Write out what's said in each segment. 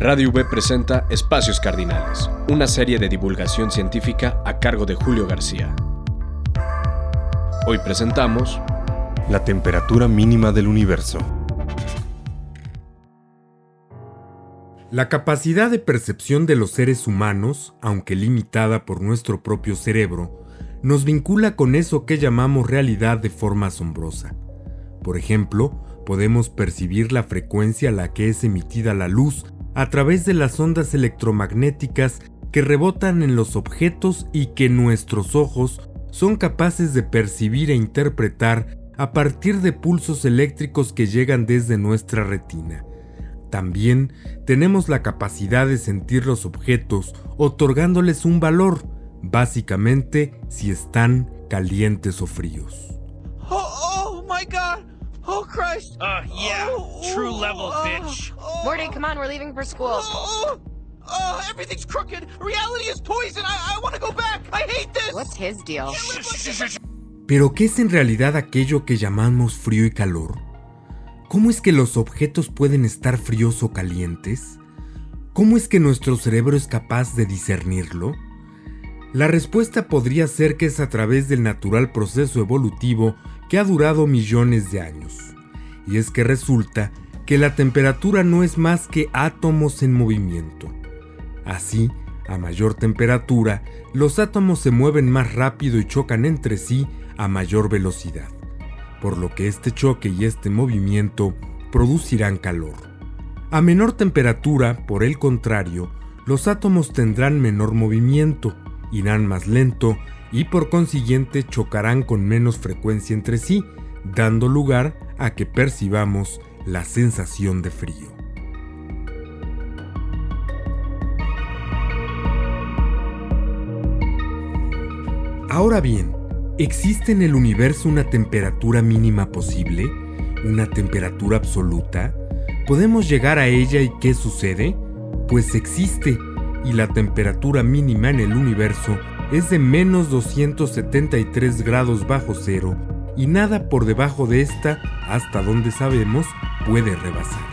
Radio V presenta Espacios Cardinales, una serie de divulgación científica a cargo de Julio García. Hoy presentamos La temperatura mínima del universo. La capacidad de percepción de los seres humanos, aunque limitada por nuestro propio cerebro, nos vincula con eso que llamamos realidad de forma asombrosa. Por ejemplo, podemos percibir la frecuencia a la que es emitida la luz a través de las ondas electromagnéticas que rebotan en los objetos y que nuestros ojos son capaces de percibir e interpretar a partir de pulsos eléctricos que llegan desde nuestra retina. También tenemos la capacidad de sentir los objetos otorgándoles un valor, básicamente si están calientes o fríos. Oh Christ! Uh, yeah, Oh, true oh, level, oh, bitch. oh, Morty, come on, we're leaving for school. Oh, oh, everything's crooked. Reality is poison. I, I want to go back. I hate this. What's his deal? Pero ¿qué es en realidad aquello que llamamos frío y calor? ¿Cómo es que los objetos pueden estar fríos o calientes? ¿Cómo es que nuestro cerebro es capaz de discernirlo? La respuesta podría ser que es a través del natural proceso evolutivo que ha durado millones de años. Y es que resulta que la temperatura no es más que átomos en movimiento. Así, a mayor temperatura, los átomos se mueven más rápido y chocan entre sí a mayor velocidad, por lo que este choque y este movimiento producirán calor. A menor temperatura, por el contrario, los átomos tendrán menor movimiento, irán más lento y por consiguiente chocarán con menos frecuencia entre sí, dando lugar a que percibamos la sensación de frío. Ahora bien, ¿existe en el universo una temperatura mínima posible? ¿Una temperatura absoluta? ¿Podemos llegar a ella y qué sucede? Pues existe, y la temperatura mínima en el universo es de menos 273 grados bajo cero, y nada por debajo de esta, hasta donde sabemos, puede rebasarla.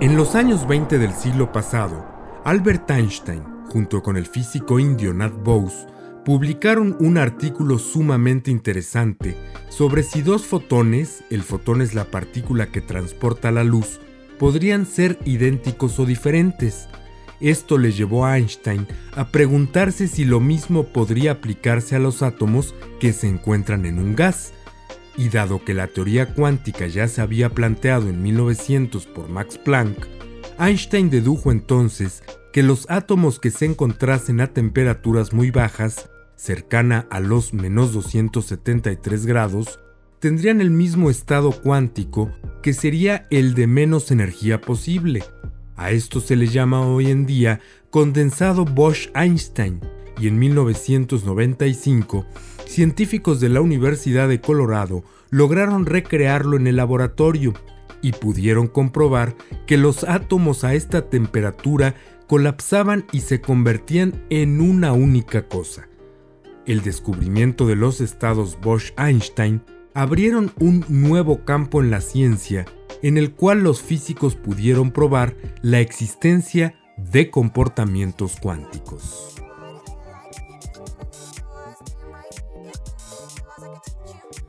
En los años 20 del siglo pasado, Albert Einstein, junto con el físico indio Nat Bose, publicaron un artículo sumamente interesante sobre si dos fotones, el fotón es la partícula que transporta la luz, podrían ser idénticos o diferentes. Esto le llevó a Einstein a preguntarse si lo mismo podría aplicarse a los átomos que se encuentran en un gas. Y dado que la teoría cuántica ya se había planteado en 1900 por Max Planck, Einstein dedujo entonces que los átomos que se encontrasen a temperaturas muy bajas, cercana a los menos 273 grados, tendrían el mismo estado cuántico que sería el de menos energía posible. A esto se le llama hoy en día condensado Bosch-Einstein y en 1995 científicos de la Universidad de Colorado lograron recrearlo en el laboratorio y pudieron comprobar que los átomos a esta temperatura colapsaban y se convertían en una única cosa. El descubrimiento de los estados Bosch-Einstein abrieron un nuevo campo en la ciencia en el cual los físicos pudieron probar la existencia de comportamientos cuánticos.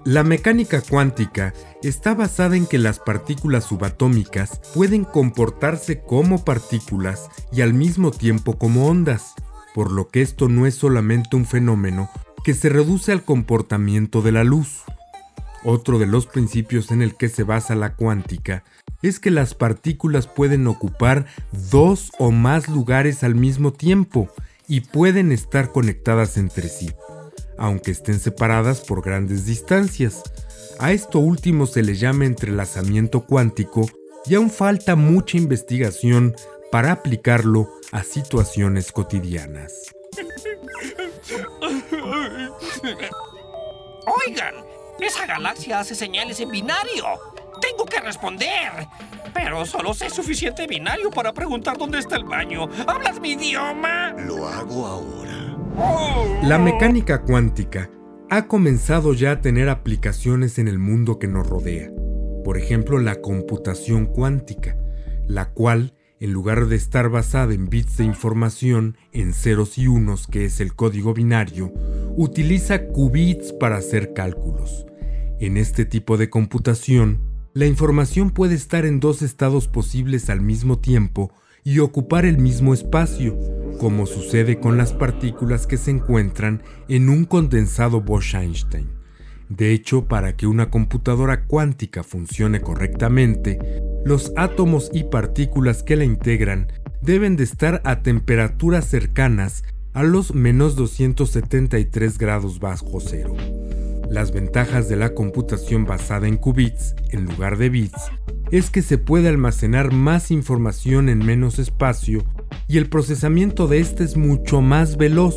La mecánica cuántica está basada en que las partículas subatómicas pueden comportarse como partículas y al mismo tiempo como ondas, por lo que esto no es solamente un fenómeno que se reduce al comportamiento de la luz. Otro de los principios en el que se basa la cuántica es que las partículas pueden ocupar dos o más lugares al mismo tiempo y pueden estar conectadas entre sí, aunque estén separadas por grandes distancias. A esto último se le llama entrelazamiento cuántico y aún falta mucha investigación para aplicarlo a situaciones cotidianas. Oigan, esa galaxia hace señales en binario. Tengo que responder. Pero solo sé suficiente binario para preguntar dónde está el baño. ¿Hablas mi idioma? Lo hago ahora. La mecánica cuántica ha comenzado ya a tener aplicaciones en el mundo que nos rodea. Por ejemplo, la computación cuántica, la cual, en lugar de estar basada en bits de información, en ceros y unos, que es el código binario, utiliza qubits para hacer cálculos. En este tipo de computación, la información puede estar en dos estados posibles al mismo tiempo y ocupar el mismo espacio, como sucede con las partículas que se encuentran en un condensado Bosch-Einstein. De hecho, para que una computadora cuántica funcione correctamente, los átomos y partículas que la integran deben de estar a temperaturas cercanas a los menos 273 grados bajo cero. Las ventajas de la computación basada en qubits en lugar de bits es que se puede almacenar más información en menos espacio y el procesamiento de este es mucho más veloz,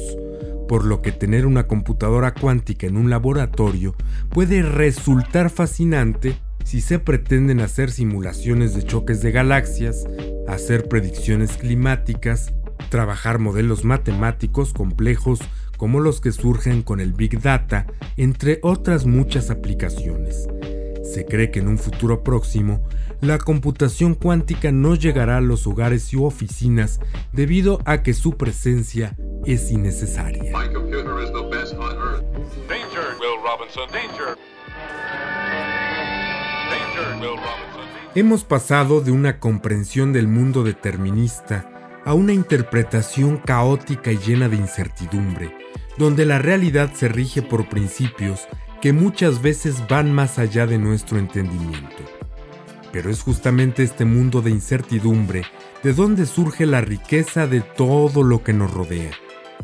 por lo que tener una computadora cuántica en un laboratorio puede resultar fascinante si se pretenden hacer simulaciones de choques de galaxias, hacer predicciones climáticas, trabajar modelos matemáticos complejos como los que surgen con el Big Data, entre otras muchas aplicaciones. Se cree que en un futuro próximo, la computación cuántica no llegará a los hogares y oficinas debido a que su presencia es innecesaria. Hemos pasado de una comprensión del mundo determinista a una interpretación caótica y llena de incertidumbre, donde la realidad se rige por principios que muchas veces van más allá de nuestro entendimiento. Pero es justamente este mundo de incertidumbre de donde surge la riqueza de todo lo que nos rodea,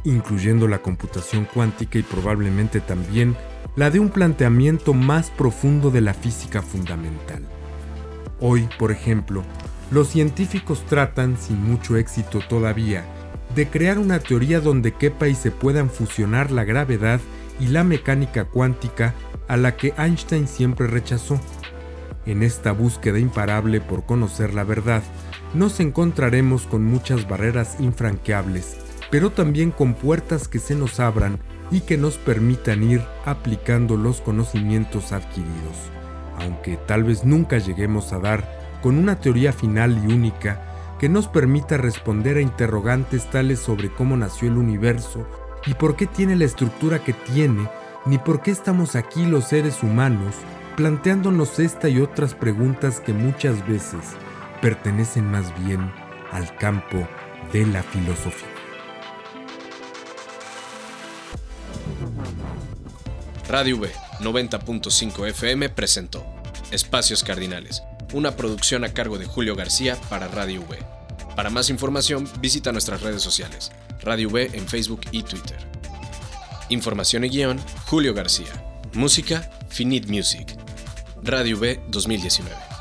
incluyendo la computación cuántica y probablemente también la de un planteamiento más profundo de la física fundamental. Hoy, por ejemplo, los científicos tratan, sin mucho éxito todavía, de crear una teoría donde quepa y se puedan fusionar la gravedad y la mecánica cuántica a la que Einstein siempre rechazó. En esta búsqueda imparable por conocer la verdad, nos encontraremos con muchas barreras infranqueables, pero también con puertas que se nos abran y que nos permitan ir aplicando los conocimientos adquiridos, aunque tal vez nunca lleguemos a dar con una teoría final y única que nos permita responder a interrogantes tales sobre cómo nació el universo y por qué tiene la estructura que tiene, ni por qué estamos aquí los seres humanos, planteándonos esta y otras preguntas que muchas veces pertenecen más bien al campo de la filosofía. Radio V 90.5 FM presentó Espacios Cardinales una producción a cargo de Julio García para Radio V. Para más información, visita nuestras redes sociales, Radio V en Facebook y Twitter. Información y guion, Julio García. Música, Finite Music. Radio V 2019.